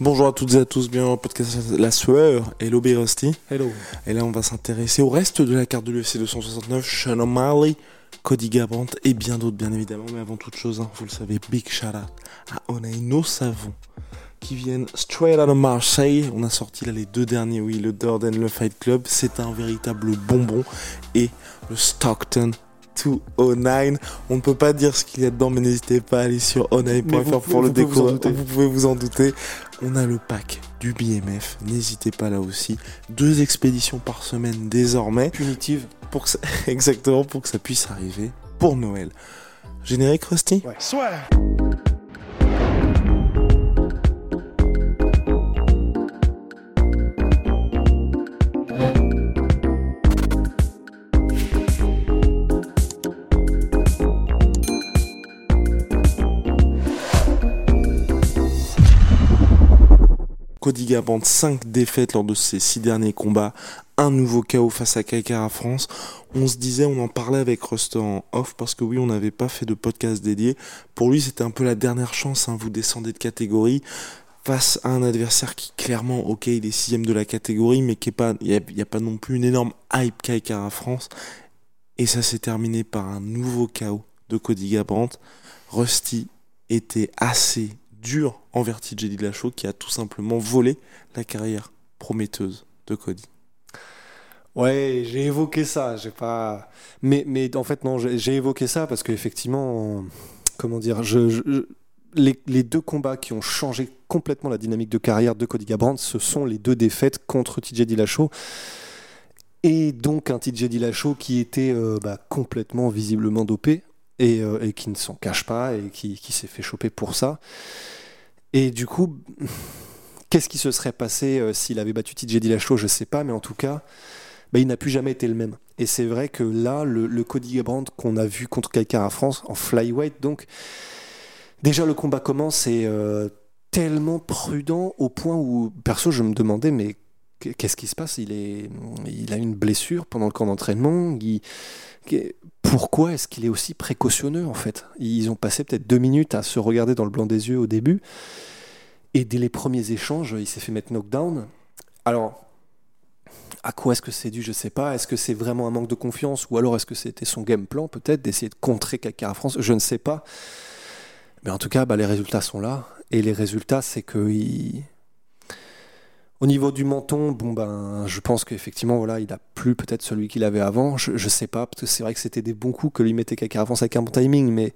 Bonjour à toutes et à tous, bienvenue au podcast La Sueur, Hello B Rusty. Hello. Et là on va s'intéresser au reste de la carte de l'UFC 269, Sean O'Malley, Cody Garbrandt et bien d'autres bien évidemment. Mais avant toute chose, hein, vous le savez, big shout out à Onay No Savon qui viennent straight out of Marseille. On a sorti là les deux derniers, oui, le Dorden, le Fight Club. C'est un véritable bonbon. Et le Stockton 209. On ne peut pas dire ce qu'il y a dedans, mais n'hésitez pas à aller sur onai.fr pour le découvrir. Vous pouvez vous en douter. On a le pack du BMF. N'hésitez pas là aussi. Deux expéditions par semaine désormais. Punitive. Pour que ça... Exactement, pour que ça puisse arriver pour Noël. Générique Rusty? Ouais. Soit. Cody Garbrandt, 5 défaites lors de ses 6 derniers combats, un nouveau KO face à Kaikara France. On se disait, on en parlait avec Rust en off parce que oui, on n'avait pas fait de podcast dédié. Pour lui, c'était un peu la dernière chance, hein, vous descendez de catégorie face à un adversaire qui clairement, ok, il est sixième de la catégorie, mais qui il n'y a, pas non plus une énorme hype Kaikara France. Et ça s'est terminé par un nouveau KO de Cody Garbrandt. Rusty était assez dur envers TJ Dillashaw qui a tout simplement volé la carrière prometteuse de Cody. Ouais, j'ai évoqué ça. J'ai pas. Mais, en fait, non, j'ai évoqué ça parce qu'effectivement, comment dire, les, deux combats qui ont changé complètement la dynamique de carrière de Cody Garbrandt, ce sont les deux défaites contre TJ Dillashaw. Et donc un TJ Dillashaw qui était euh, bah, complètement visiblement dopé et, euh, et qui ne s'en cache pas et qui, s'est fait choper pour ça. Et du coup, qu'est-ce qui se serait passé euh, s'il avait battu TJ Dillashaw Je sais pas, mais en tout cas, bah, il n'a plus jamais été le même. Et c'est vrai que là, le, le Cody Garbrandt qu'on a vu contre Kaikara France en flyweight, donc déjà le combat commence et euh, tellement prudent au point où perso je me demandais mais qu'est-ce qui se passe? Il a une blessure pendant le camp d'entraînement. Pourquoi est-ce qu'il est aussi précautionneux en fait? Ils ont passé peut-être deux minutes à se regarder dans le blanc des yeux au début. Et dès les premiers échanges, il s'est fait mettre knockdown. Alors, à quoi est-ce que c'est dû Je sais pas. Est-ce que c'est vraiment un manque de confiance ou alors est-ce que c'était son game plan peut-être d'essayer de contrer Kakara France? Je ne sais pas. Mais en tout cas, bah, les résultats sont là. Et les résultats, c'est que il... Au niveau du menton, bon ben, je pense qu'effectivement, voilà, il a plus peut-être celui qu'il avait avant. Je, je sais pas, parce que c'est vrai que c'était des bons coups que lui mettait Kakara France avec un bon timing, mais,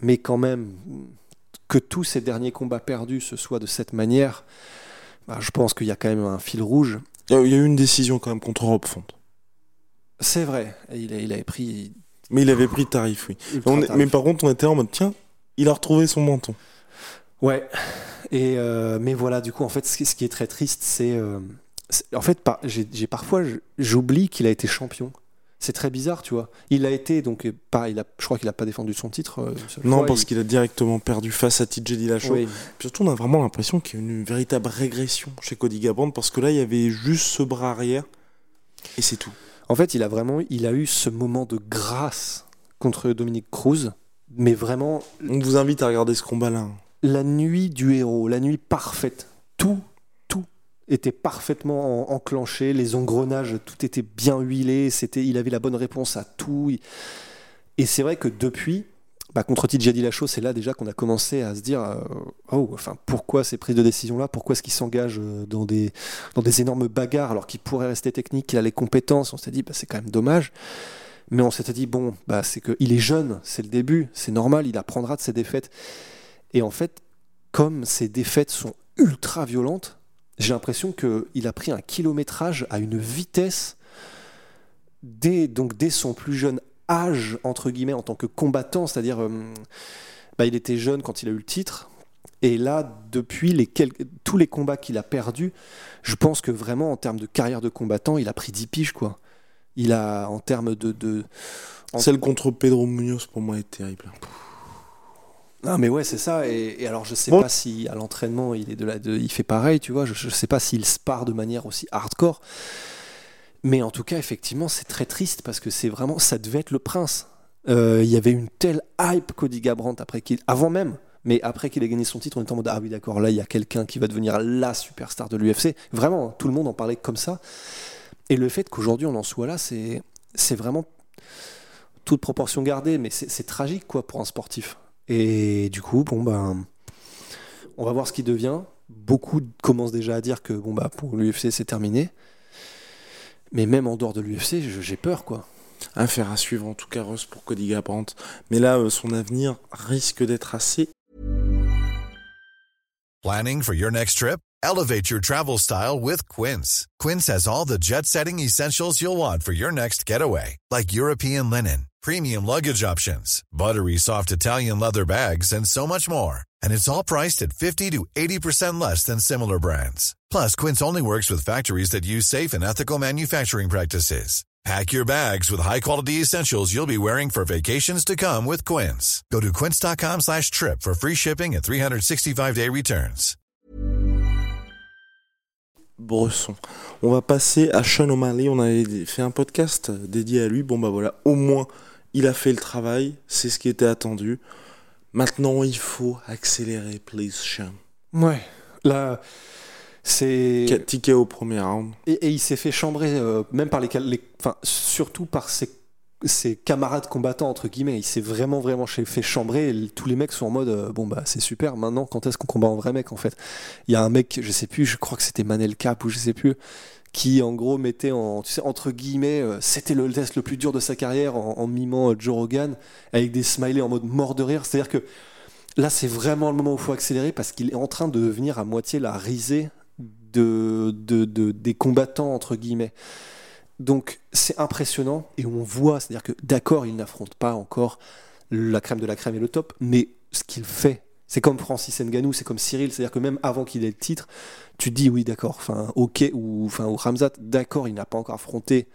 mais quand même, que tous ces derniers combats perdus se soient de cette manière, bah, je pense qu'il y a quand même un fil rouge. Il y a eu une décision quand même contre Rob Font. C'est vrai, il, il avait pris. Mais il avait pris tarif, oui. On est, tarif. Mais par contre, on était en mode, tiens, il a retrouvé son menton. Ouais. Et euh, mais voilà, du coup, en fait, ce qui, est très triste, c'est. Euh, en fait, par, j'ai parfois, j'oublie qu'il a été champion. C'est très bizarre, tu vois. Il a été, donc, pas, il a, je crois qu'il n'a pas défendu son titre. Euh, non, fois, parce il... qu'il a directement perdu face à TJ Dillashaw. Oui. Puis surtout, on a vraiment l'impression qu'il y a une véritable régression chez Cody Garbrandt, parce que là, il y avait juste ce bras arrière, et c'est tout. En fait, il a vraiment, il a eu ce moment de grâce contre Dominique Cruz, mais vraiment. On vous invite à regarder ce combat-là. La nuit du héros, la nuit parfaite. Tout, tout était parfaitement en, enclenché. Les engrenages, tout était bien huilé. C'était, il avait la bonne réponse à tout. Et c'est vrai que depuis, bah, contre TJ Dillashaw, c'est là déjà qu'on a commencé à se dire euh, oh, enfin, pourquoi ces prises de décision-là? Pourquoi est-ce qu'il s'engage dans des, dans des énormes bagarres alors qu'il pourrait rester technique, qu'il a les compétences? On s'est dit bah, c'est quand même dommage. Mais on s'était dit, bon, bah, c'est qu'il est jeune, c'est le début, c'est normal, il apprendra de ses défaites. Et en fait, comme ces défaites sont ultra violentes, j'ai l'impression qu'il a pris un kilométrage à une vitesse dès, donc dès son plus jeune âge, entre guillemets, en tant que combattant, c'est-à-dire, euh, bah, il était jeune quand il a eu le titre. Et là, depuis tous les combats qu'il a perdus, je pense que vraiment, en termes de carrière de combattant, il a pris 10 piges, quoi. Il a, en termes de. Celle contre Pedro Munoz pour moi est terrible. Non, mais ouais, c'est ça. Et, et alors, je sais Bon. pas si à l'entraînement, il, est de la, de- il fait pareil, tu vois. Je, je sais pas s'il spare de manière aussi hardcore. Mais en tout cas, effectivement, c'est très triste parce que c'est vraiment. Ça devait être le prince. Euh, Il y avait une telle hype Cody Garbrandt après qu'il, avant même, mais après qu'il ait gagné son titre, on était en mode ah oui d'accord, là il y a quelqu'un qui va devenir la superstar de l'UFC. Vraiment, tout le monde en parlait comme ça. Et le fait qu'aujourd'hui on en soit là, c'est c'est vraiment toute proportion gardée, mais c'est c'est tragique quoi pour un sportif. Et du coup, bon ben, on va voir ce qui devient. Beaucoup commencent déjà à dire que bon bah pour l'UFC c'est terminé. Mais même en dehors de l'UFC, j'ai peur quoi. Affaire à suivre en tout cas Russ pour Cody Garbrandt. Mais là, euh, son avenir risque d'être assez Planning for your next trip? Elevate your travel style with Quince. Quince has all the jet setting essentials you'll want for your next getaway, like European linen, premium luggage options, buttery soft Italian leather bags, and so much more. And it's all priced at 50 to 80% less than similar brands. Plus, Quince only works with factories that use safe and ethical manufacturing practices. Pack your bags with high-quality essentials you'll be wearing for vacations to come with Quince. Go to quince.com slash trip for free shipping and 365-day returns. Bresson. On va passer à Sean O'Malley. On avait fait un podcast dédié à lui. Bon, bah voilà, au moins, il a fait le travail. C'est ce qui était attendu. Maintenant, il faut accélérer, please, Sean. Ouais. Là, c'est. Ticket au premier round. Et, et il s'est fait chambrer, euh, même par les, Enfin, surtout par ses, ses camarades combattants, entre guillemets. Il s'est vraiment, vraiment fait chambrer. Et tous les mecs sont en mode euh, bon, bah, c'est super. Maintenant, quand est-ce qu'on combat en vrai mec, en fait? Il y a un mec, je sais plus, je crois que c'était Manel Cap ou je sais plus, qui en gros mettait en, tu sais, entre guillemets, euh, c'était le test le plus dur de sa carrière en, mimant euh, Joe Rogan avec des smileys en mode mort de rire. C'est-à-dire que là, c'est vraiment le moment où il faut accélérer parce qu'il est en train de devenir à moitié la risée de, de, de- des combattants, entre guillemets. Donc, c'est impressionnant et on voit, c'est-à-dire que d'accord, il n'affronte pas encore la crème de la crème et le top, mais ce qu'il fait, c'est comme Francis Ngannou, c'est comme Cyril, c'est-à-dire que même avant qu'il ait le titre, tu te dis oui, d'accord, enfin, ok, ou, enfin, Ramzat, d'accord, il n'a pas encore affronté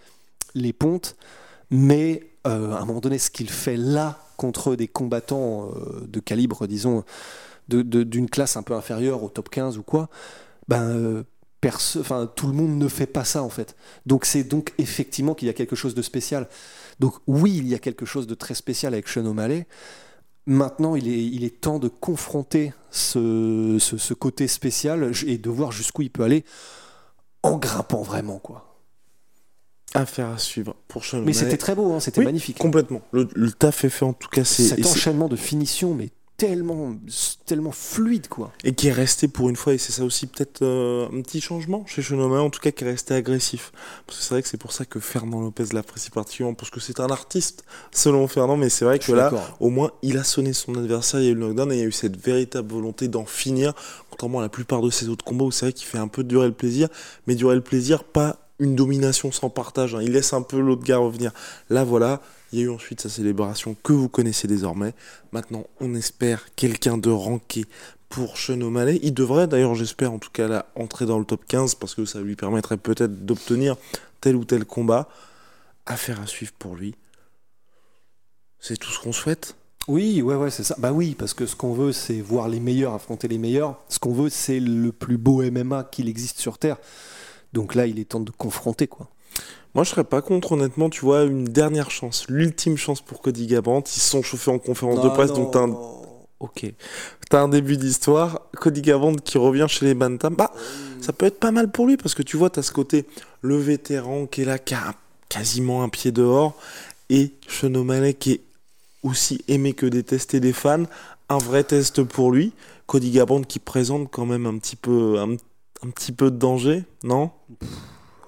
les pontes, mais euh, à un moment donné, ce qu'il fait là contre des combattants euh, de calibre, disons, de- de- d'une classe un peu inférieure au top 15 ou quoi, ben, euh, enfin, tout le monde ne fait pas ça en fait. Donc c'est donc effectivement qu'il y a quelque chose de spécial. Donc oui, il y a quelque chose de très spécial avec Sean O'Malley. Maintenant, il est, il est temps de confronter ce, ce, ce côté spécial et de voir jusqu'où il peut aller en grimpant vraiment quoi. Affaire à suivre pour Sean Mais c'était très beau, hein, c'était Oui, magnifique. Complètement. Le, le taf est fait en tout cas. c'est- Cet enchaînement de finition, mais tellement, tellement fluide quoi. et qui est resté pour une fois, et c'est ça aussi peut-être euh, un petit changement chez Shonomae, en tout cas qui est resté agressif. Parce que c'est vrai que c'est pour ça que Fernand Lopez l'apprécie particulièrement, parce que c'est un artiste, selon Fernand, mais c'est vrai que là, au moins, il a sonné son adversaire, il y a eu le knockdown, et il y a eu cette véritable volonté d'en finir, contrairement à la plupart de ses autres combats, où c'est vrai qu'il fait un peu durer le plaisir, mais durer le plaisir, pas une domination sans partage, hein. il laisse un peu l'autre gars revenir. Là, voilà, il y a eu ensuite sa célébration que vous connaissez désormais. Maintenant, on espère quelqu'un de ranké pour Sean. Il devrait d'ailleurs, j'espère en tout cas, là, entrer dans le top 15 parce que ça lui permettrait peut-être d'obtenir tel ou tel combat. Affaire à suivre pour lui. C'est tout ce qu'on souhaite? Oui, ouais, ouais, c'est ça. Bah oui, parce que ce qu'on veut, c'est voir les meilleurs affronter les meilleurs. Ce qu'on veut, c'est le plus beau MMA qu'il existe sur Terre. Donc là, il est temps de confronter, quoi. Moi, je serais pas contre, honnêtement, tu vois, une dernière chance, l'ultime chance pour Cody Garbrandt. Ils se sont chauffés en conférence de presse, donc t'as un... Ok. T'as un début d'histoire. Cody Garbrandt qui revient chez les Bantam. Bah, ça peut être pas mal pour lui parce que tu vois, t'as ce côté, le vétéran qui est là, qui a quasiment un pied dehors, et Sean O'Malley qui est aussi aimé que détesté des fans. Un vrai test pour lui. Cody Garbrandt qui présente quand même un petit peu, un, un petit peu de danger, non?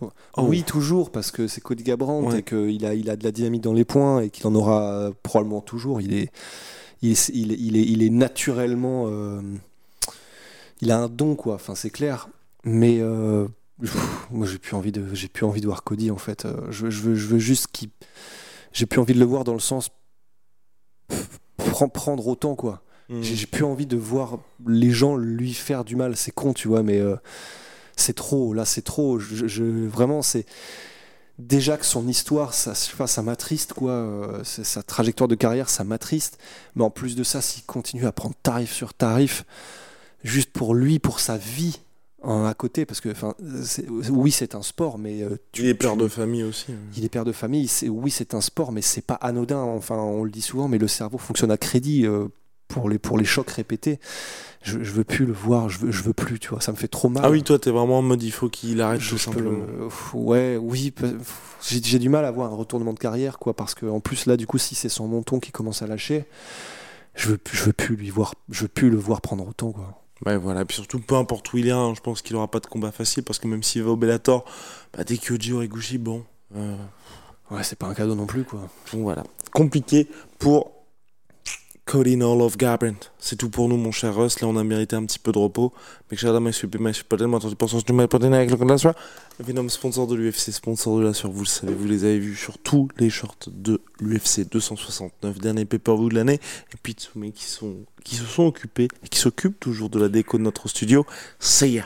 Oh. Oui, toujours, parce que c'est Cody Garbrandt Ouais. et qu'il a, il a de la dynamite dans les points et qu'il en aura euh, probablement toujours. Il est, il est, il est, il est, il est naturellement. euh, il a un don, quoi. Enfin, c'est clair. Mais euh, pff, moi, j'ai plus envie de, j'ai plus envie de voir Cody, en fait. Je, veux- je veux, je veux juste qu'il. J'ai plus envie de le voir dans le sens. pff, prendre autant, quoi. Mmh. J'ai plus envie de voir les gens lui faire du mal. C'est con, tu vois, mais euh, c'est trop. Là, c'est trop. Je, vraiment, c'est déjà que son histoire, ça, ça m'attriste, quoi. Euh, sa trajectoire de carrière, ça m'attriste. Mais en plus de ça, s'il continue à prendre tarif sur tarif, juste pour lui, pour sa vie, à côté parce que oui c'est un sport mais euh, tu, il est père de famille aussi il est père de famille oui c'est un sport mais c'est pas anodin enfin on le dit souvent mais le cerveau fonctionne à crédit euh, pour les pour les chocs répétés je, je veux plus le voir je veux je veux plus tu vois ça me fait trop mal ah oui toi t'es vraiment en mode il faut qu'il arrête tout simplement ouais oui j'ai du mal à avoir un retournement de carrière quoi parce que en plus là du coup si c'est son menton qui commence à lâcher je veux je veux plus lui voir je veux plus le voir prendre autant quoi Ouais, voilà. Puis surtout, peu importe où il est, hein, je pense qu'il aura pas de combat facile parce que même s'il va au Bellator, bah, dès Kyoji Origuchi, bon. Euh... Ouais, c'est pas un cadeau non plus, quoi. Donc voilà. Compliqué pour Cody Love Garbrandt. C'est tout pour nous, mon cher Russ. Là, on a mérité un petit peu de repos. Mais cher dame, je suis pas tellement entendu pour du mal avec le Condenswa. Venom, sponsor de l'UFC, sponsor de la sur vous le savez, vous les avez vus sur tous les shorts de l'UFC 269, dernier pay-per-view de l'année. Et puis, tous qui sont, qui se sont occupés et qui s'occupent toujours de la déco de notre studio. C'est ya.